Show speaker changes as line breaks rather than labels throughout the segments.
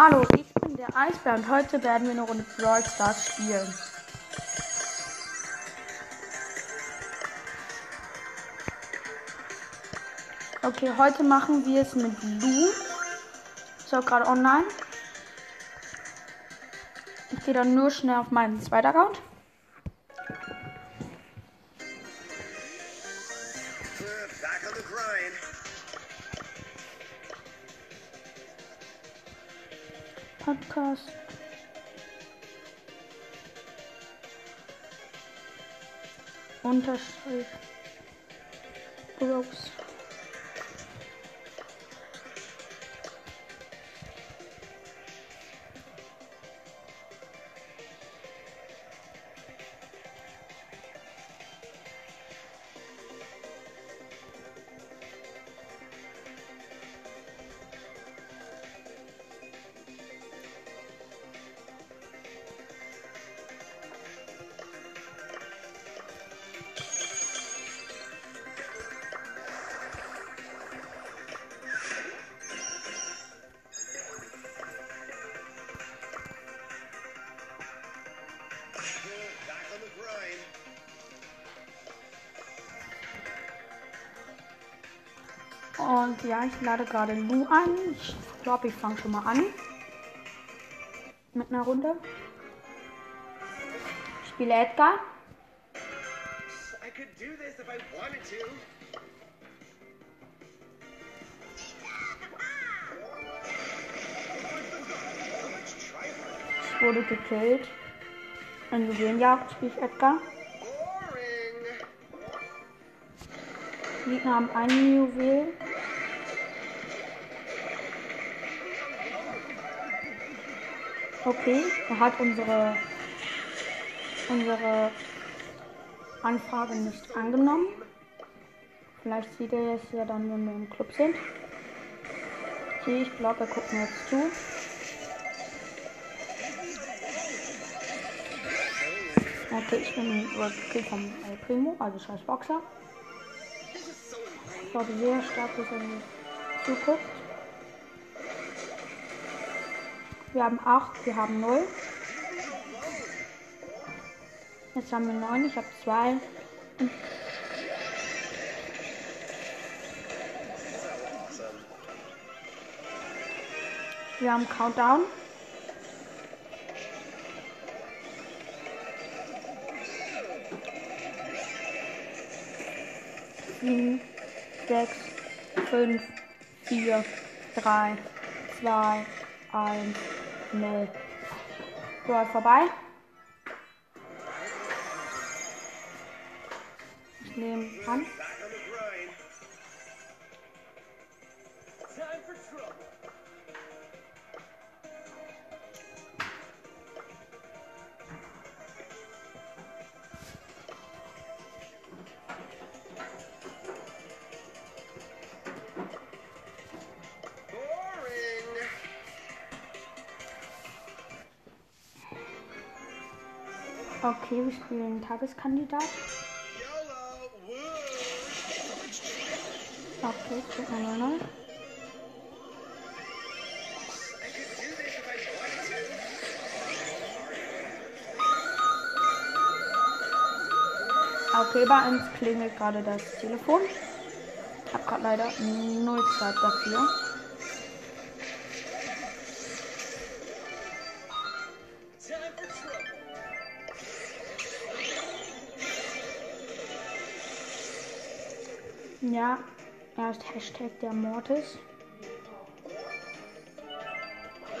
Hallo, ich bin der Eisbär und heute werden wir eine Runde Brawl Stars spielen. Okay, heute machen wir es mit Lu. Ist auch gerade online. Ich gehe dann nur schnell auf meinen zweiten Account.
хорошо их.
Und ja, ich lade gerade Lu ein. Ich glaube, ich fange schon mal an. Mit einer Runde. Ich spiele Edgar. Ich wurde gekillt. In Juwelenjagd spiele ich Edgar. Die Gegner haben einen Juwel. Okay, er hat unsere, unsere Anfrage nicht angenommen. Vielleicht sieht er es ja dann, wenn wir im Club sind. Okay, ich glaube, er guckt mir jetzt zu. Okay, ich bin überkillt vom El Primo, also scheiß Boxer. Ich glaube sehr stark, dass er mir zuguckt. Wir haben 8, wir haben 0. Jetzt haben wir 9, ich habe 2. Wir haben Countdown. Sieben, sechs, fünf, vier, drei, zwei, eins, So, ist vorbei. Ich nehme an. Wir spielen Tageskandidat. Okay, drück mal 0
I could do this if I wanted to.
Okay, bei uns klingelt gerade das Telefon. Ich habe gerade leider null Zeit dafür. Ja, er ist Hashtag der Mortis.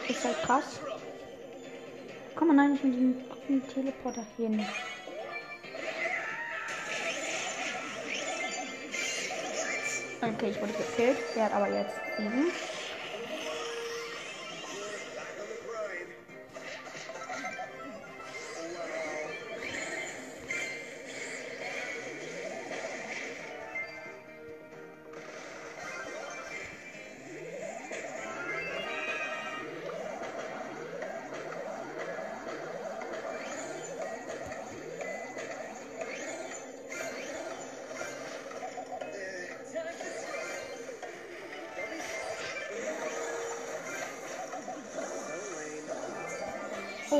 Ist halt krass. Kann man eigentlich mit dem Teleporter hin? Okay, ich wurde gekillt. Er hat aber jetzt sieben.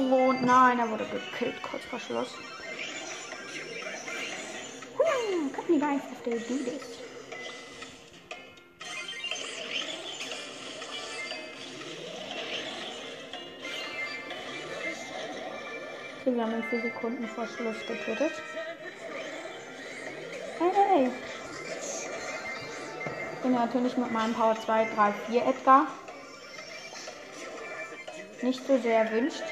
Oh nein, er wurde gekillt kurz vor Schluss. Hm, couldn't you guys have to do? Okay, wir haben ihn 4 Sekunden vor Schluss getötet. Hey! Ich bin natürlich mit meinem Power 2, 3, 4 Edgar nicht so sehr erwünscht.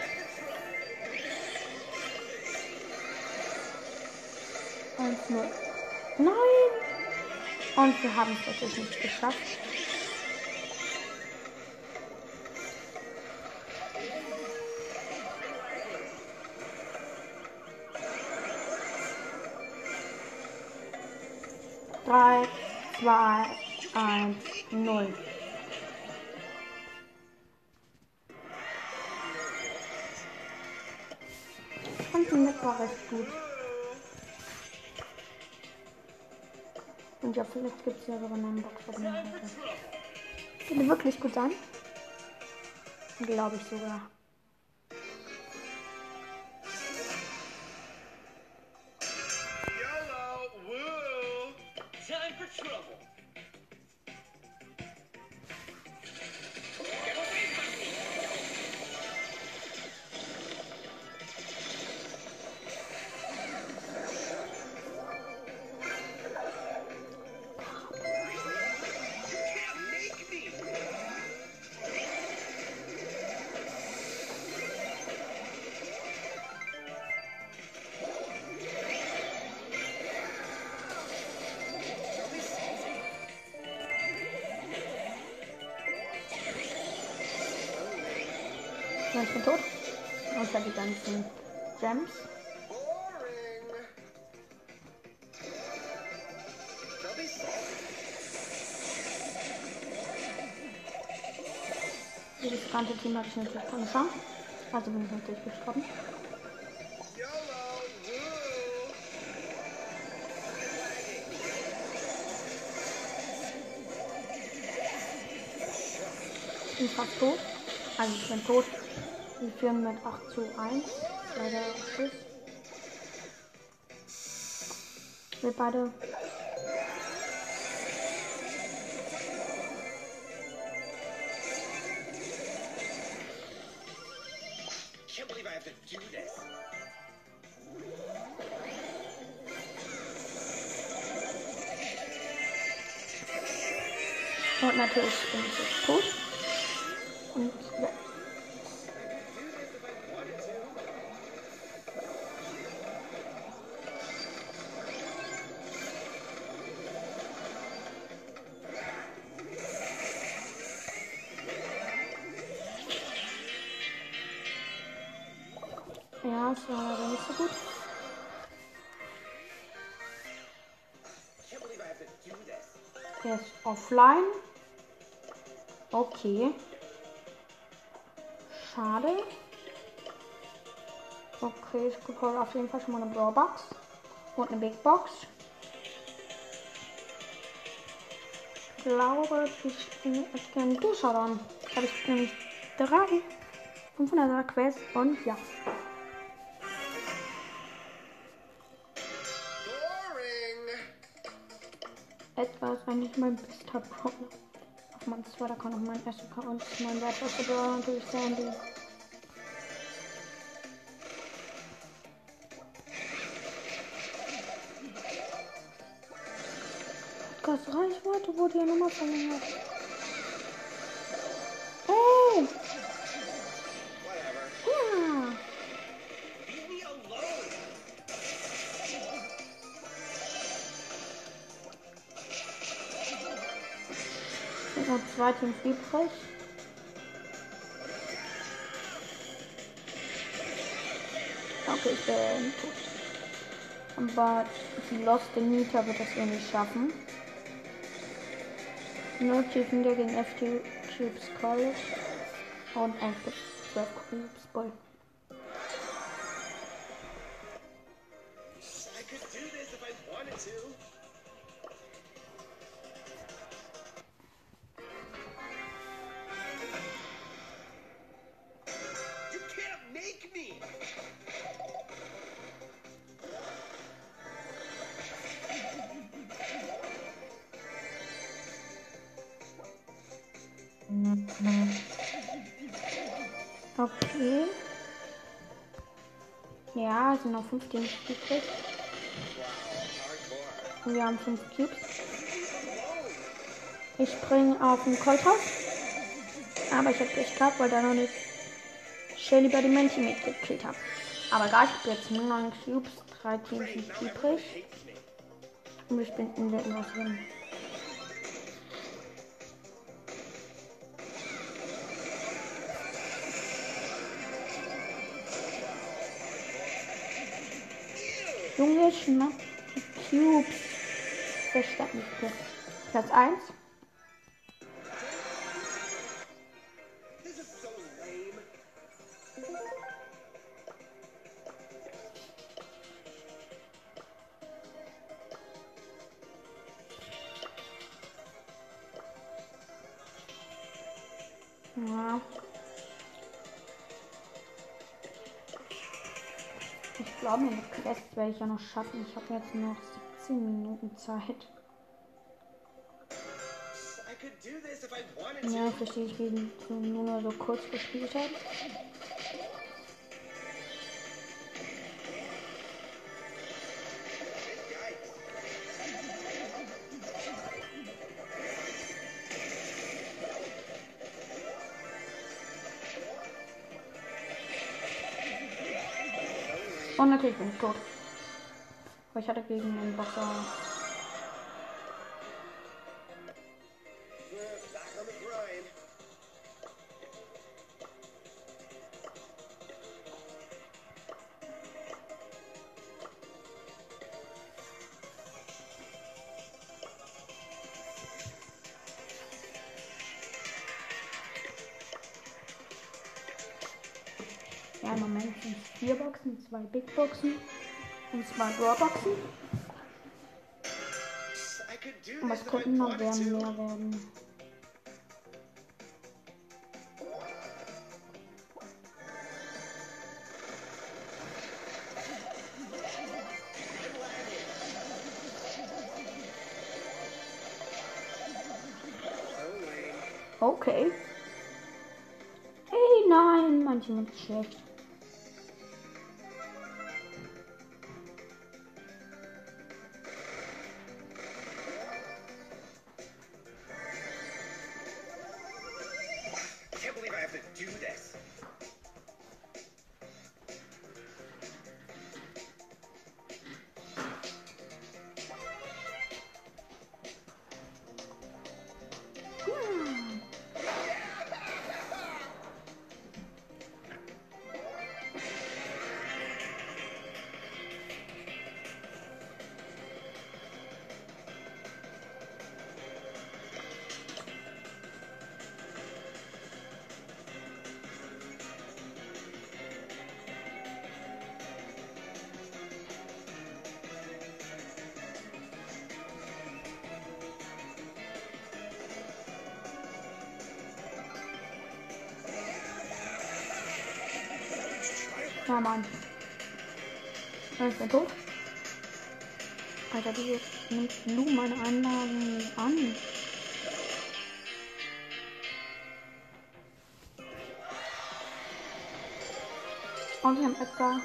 Und wir haben es natürlich nicht geschafft. Drei, zwei, eins, null. Den Map war recht gut. Und ja, vielleicht gibt es ja sogar noch einen heute. Könnte wirklich gut sein. Glaube ich sogar. Ich bin tot. Außer die ganzen Gems. Dieses ganze Team hatte ich natürlich Chance. Also bin ich natürlich gestorben. Ich bin fast tot. Also ich bin tot. Wir führen mit 8 zu 1. Leider Schuss. Wir beide. Und natürlich bin ich jetzt tot. Offline. Okay. Schade. Okay, ich heute auf jeden Fall schon mal eine Brawlbox. Und eine Big Box. Ich glaube, ich bin jetzt gerne durchschauen. Da habe ich nämlich drei 500er Quests und ja. Eigentlich mein bester Brawler. Auf meinem zweiter Account, auf meinem ersten Account ist mein Brawler natürlich Sandy. Podcast Reichweite wurde ja nochmal verlängert. Zwei Teams übrig. Okay, ich bin tot. Aber die Lost Nita wird das eh nicht schaffen. Nur Chief wieder gegen FT Chips College. Und ein 12 Cubes Boy. Sind noch 15 übrig. Und wir haben 5 Cubes. Ich springe auf den Kolthaus. Aber ich habe Pech gehabt, weil da noch nicht Shelly bei dem Männchen mitgekillt habe. Aber egal, ich habe jetzt nur 9 Cubes, 3 Teams übrig. Und wir spielen in der Invasion. Junge, schnapp die Cubes. Bitte. Platz 1. werde ich ja noch schaffen. Ich habe jetzt noch 17 Minuten Zeit. Ja, verstehe ich, du nur noch so kurz gespielt hast. Und natürlich bin ich tot. Aber ich hatte gegen den
grind.
Ja, im Moment sind es vier Boxen, zwei Big Boxen und zwei Raw Boxen.
I could do
Aber es
if I
könnten noch
wanted
werden,
to.
mehr werden. Okay. Hey, nein, manchmal ist schlecht. Ja, Mann. Er ist er tot? Alter, die nimmt Lu meine Anlagen an. Und wir haben Edgar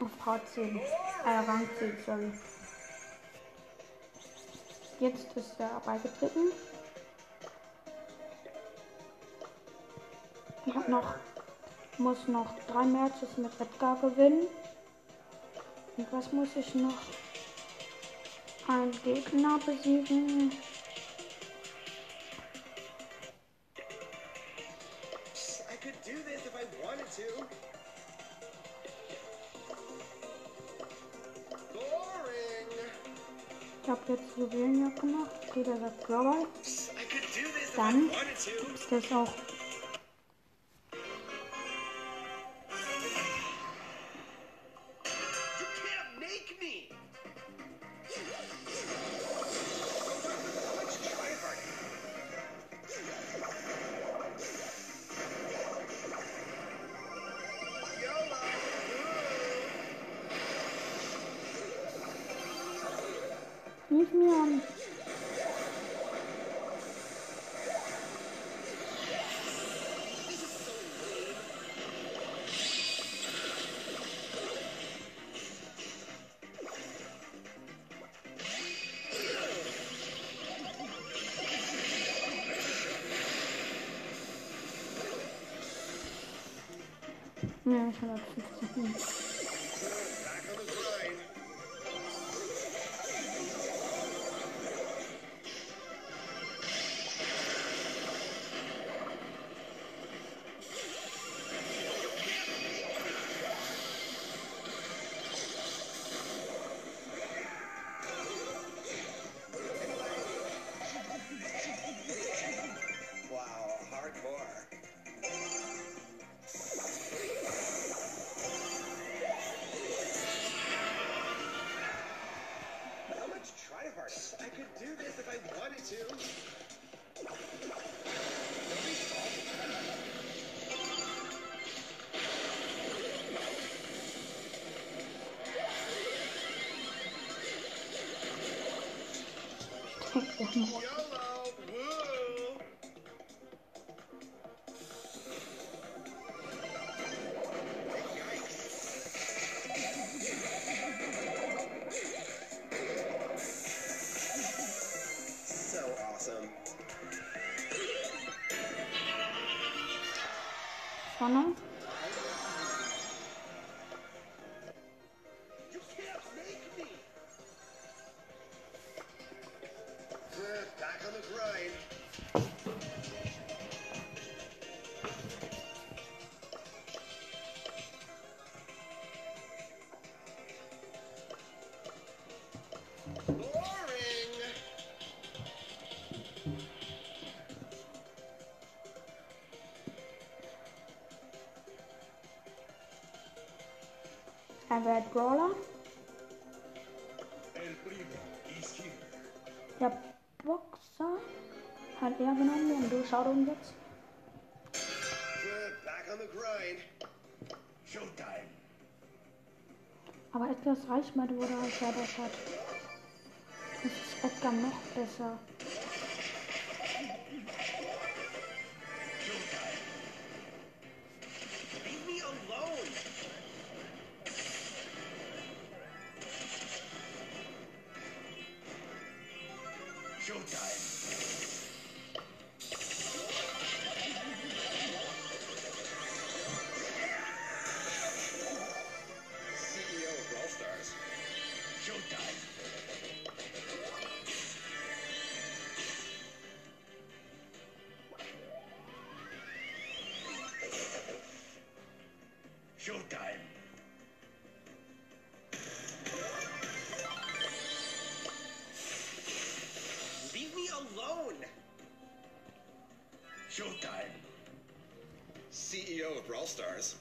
auf Part 10. Äh, Rang 10, sorry. Jetzt ist er beigetreten. Ich habe noch, muss noch drei Matches mit Edgar gewinnen. Und was muss ich noch? Einen Gegner besiegen. Ich habe jetzt Juwelenjagd gemacht. Jeder sagt Global. Dann ist das auch.
Не смеем. Не, еще надо все-таки.
fucking Wird Brawler. Der Boxer hat er genommen und du schau ihn jetzt. Aber etwas Reichweite wurde er verbessert. Jetzt ist Edgar noch besser.
Showtime. Leave me alone. Showtime. CEO of Brawl Stars.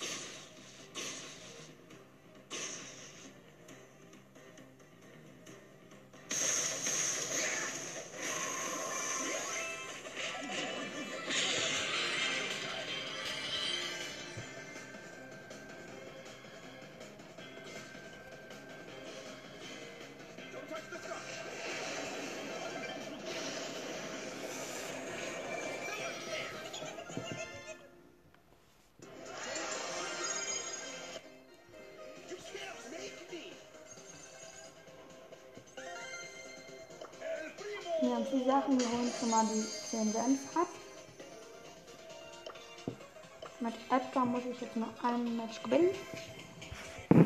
Wir haben vier Sachen, wir holen schon mal die 10 Gems ab. Mit Edgar muss ich jetzt noch ein Match gewinnen.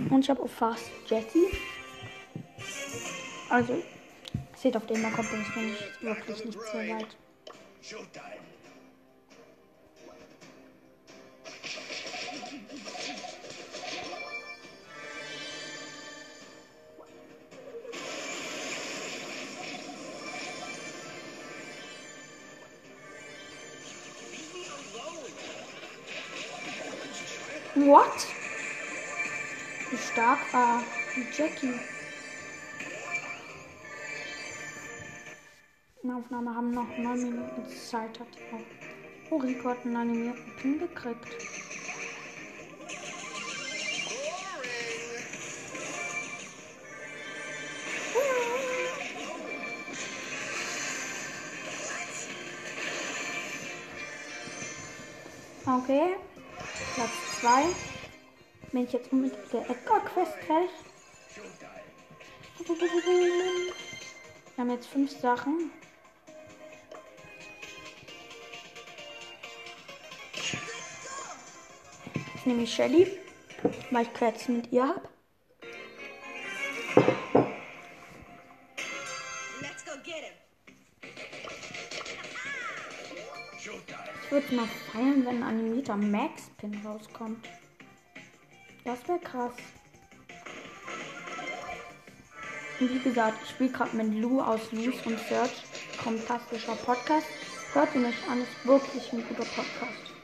Und ich habe auch fast Jessie. Also, seht auf den, da kommt es nicht wirklich nicht so weit. Jackie? In der Aufnahme haben noch 9 Minuten Zeit. Hat die auch. Oh, Rico hat einen animierten Pin gekriegt. Okay. Platz 2. Bin ich jetzt mit der Edgar-Quest fertig? Wir haben jetzt fünf Sachen. Jetzt nehme ich Shelly. weil ich Quets mit ihr habe. Ich würde mal feiern, wenn ein animierter Max-Pin rauskommt. Das wäre krass. Und wie gesagt, ich spiele gerade mit Lou aus Lou's und Search. Fantastischer Podcast. Hört ihn euch an, ist wirklich ein guter Podcast.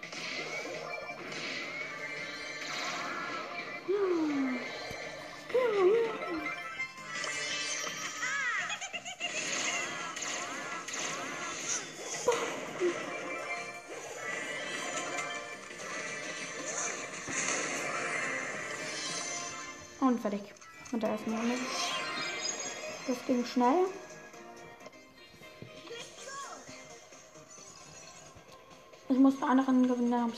Ging schnell. Ich musste eine Rennen gewinnen, dann.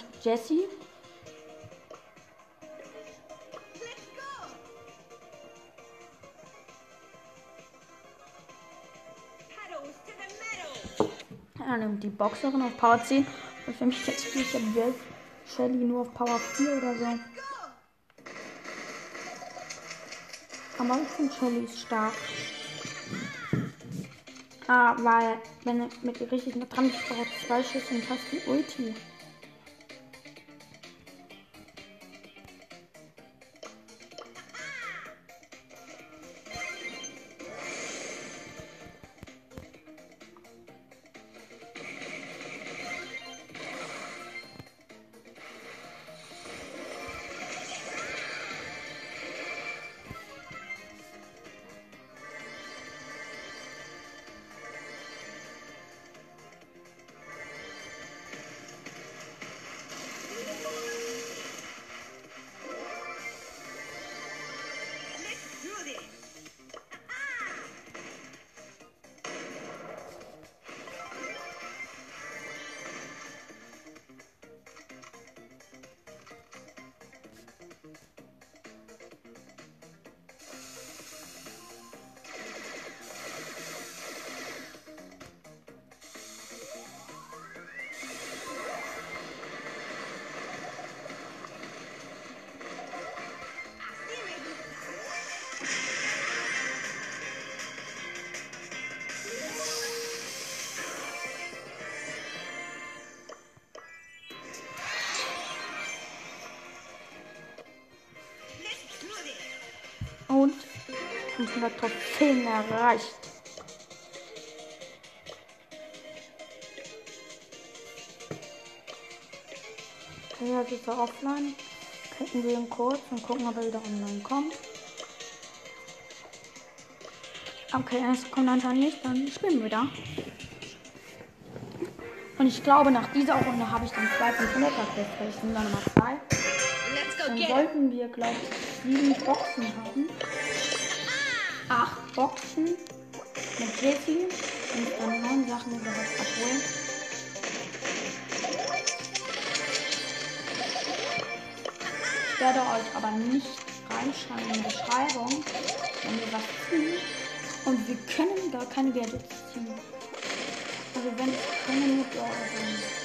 Dann nimmt die Boxerin auf Power 10. Und für mich jetzt spiele ich ja Shelly nur auf Power 4 oder so. Aber ich finde Shelly stark. Ah, weil, wenn er mit ihr richtig dran ist, braucht zwei Schüsse und fast die Ulti. 500 Trophäen erreicht. Okay, jetzt ist er offline. Klicken wir ihn kurz und gucken, ob er wieder online kommt. Okay, er kommt anscheinend nicht, dann spielen wir wieder. Und ich glaube, nach dieser Runde habe ich dann zwei 500er Quests, weil ich bin dann zwei.
Let's go
Dann
get him.
sollten wir, glaube ich, sieben Boxen haben. Acht Boxen mit Jessie. Und dann neun Sachen überhaupt abholen. Ich werde euch aber nicht reinschreiben in die Beschreibung, wenn wir was ziehen. Und wir können gar keine Gadgets ziehen. Also wenn es keine nur Brawler sind.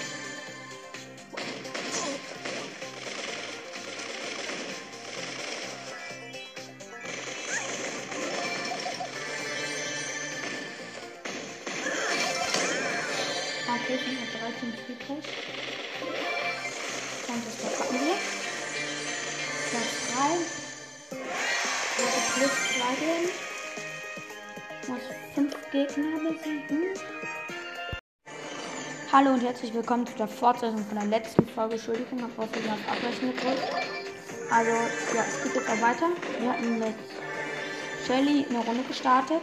Muss 5 Gegner besiegen. Hallo und herzlich willkommen zu der Fortsetzung von der letzten Folge. Entschuldigung, habe auch wieder auf Abbrechen gedrückt. Also, ja, es geht jetzt auch weiter. Wir hatten mit Shelly eine Runde gestartet.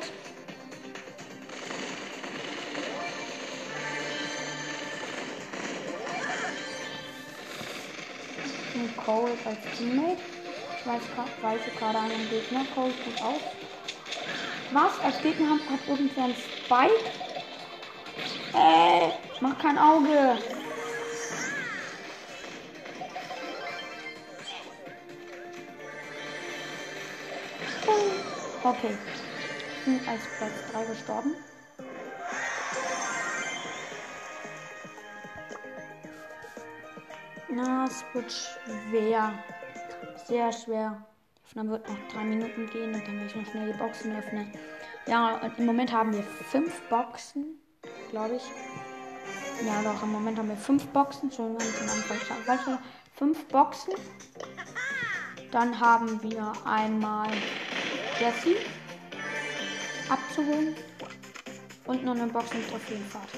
mit Cole als Teammate. Ich weiß, weiche gerade einen Gegner. Cole gut aus. Was? Als Gegner hat, hat irgendwer einen Spike? Ey, mach kein Auge. Okay. Ich bin als Platz 3 gestorben. Na, es wird schwer. sehr schwer. Aufnahme wird noch drei Minuten gehen und dann werde ich noch schnell die Boxen öffnen. Ja, und im Moment haben wir fünf Boxen, glaube ich. Ja, doch, im Moment haben wir fünf Boxen. Schon ganz am Anfang. Falsch, fünf Boxen. Dann haben wir einmal Jessie abzuholen und noch eine Box mit Trophäenfahrt.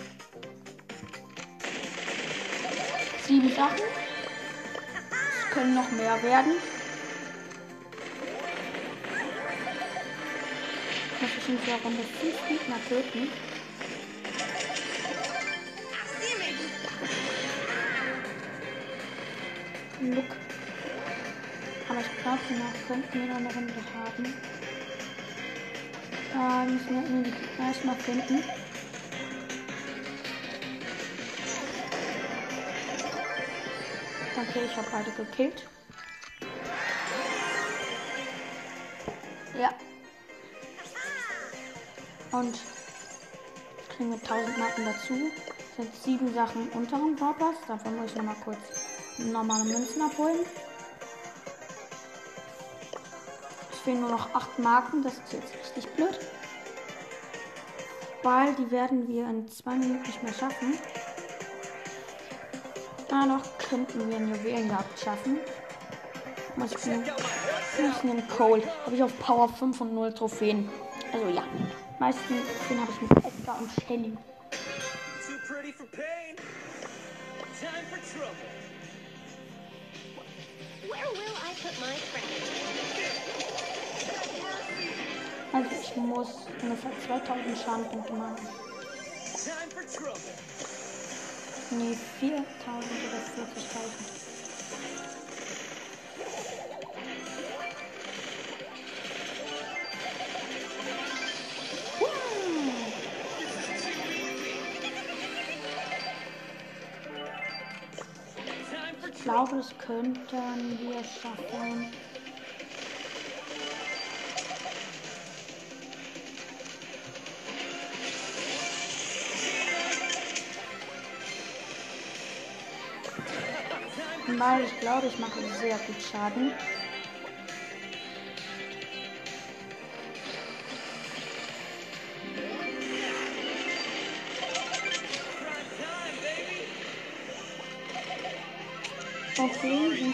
Sieben Sachen. Es können noch mehr werden. Muss ich in dieser Runde fünf Gegner töten. Look. Aber ich glaube, danach könnten wir noch eine Runde haben. Da müssen wir Gegner erstmal finden. Okay, ich habe beide gekillt. Ja. Und kriegen wir 1000 Marken dazu. Das sind sieben Sachen unteren Brawl Davon muss ich noch mal kurz normale Münzen abholen. Es fehlen nur noch 8 Marken, das ist jetzt richtig blöd. Weil die werden wir in 2 Minuten nicht mehr schaffen. Da noch könnten wir eine Juwelenjagd schaffen. Muss ich einen, einen Cold. Habe ich auf Power 5 und 0 Trophäen. Also ja. Meisten Trophäen habe ich mit Edgar und Shelly.
Too pretty for pain. Time for trouble.
Where will I put my friend?
Also ich muss ungefähr 2000 Schadenpunkte machen.
Time for trouble.
Nee, 4000 oder 40.000. glaube, das könnten wir schaffen. Weil ich glaube, ich mache sehr gut Schaden.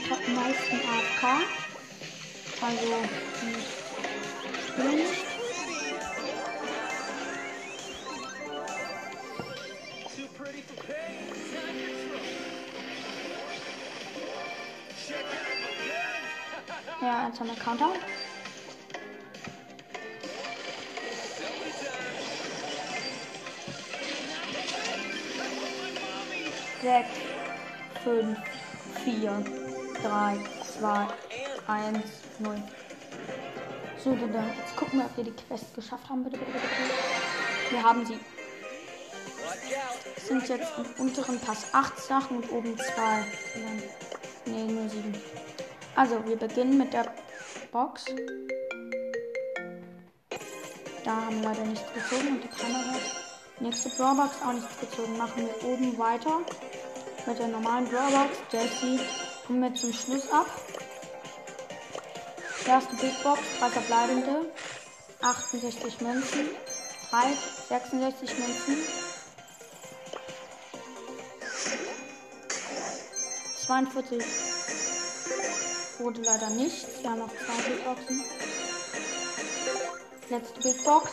Meisten AFK. Also, die spielen. Ja, jetzt haben wir Countdown. Sechs, fünf, vier, drei, zwei, eins, null. So, dann, jetzt gucken wir, ob wir die Quest geschafft haben. Bitte, bitte, bitte. Wir haben sie. Es sind jetzt im unteren Pass acht Sachen und oben zwei. Ne, nur sieben. Also, wir beginnen mit der Box. Da haben wir leider nichts gezogen und die Kamera. Nächste Drawbox auch nichts gezogen. Machen wir oben weiter mit der normalen Drawbox. Jessie kommen wir zum Schluss ab. Erste Big Box, drei verbleibende. 68 Münzen. 3, 66 Münzen. 42 wurde leider nichts. Wir haben noch zwei Big Boxen. Letzte Big Box.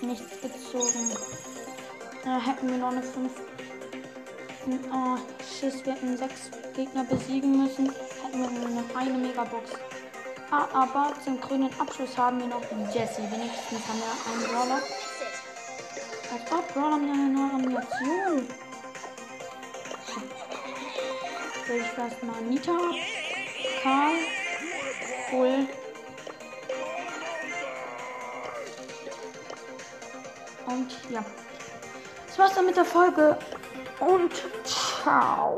Nichts gezogen. Da hätten wir noch eine 5. Oh, Schiss, wir hätten sechs Gegner besiegen müssen. Hätten wir nur noch eine Megabox. Ah, aber zum grünen Abschluss haben wir noch Jesse. Wenigstens haben wir einen Brawler. Als ob Brawler mir eine neue Animation. Will ich erstmal Nita, Karl, Bull. Und ja. Das war's dann mit der Folge. Und 操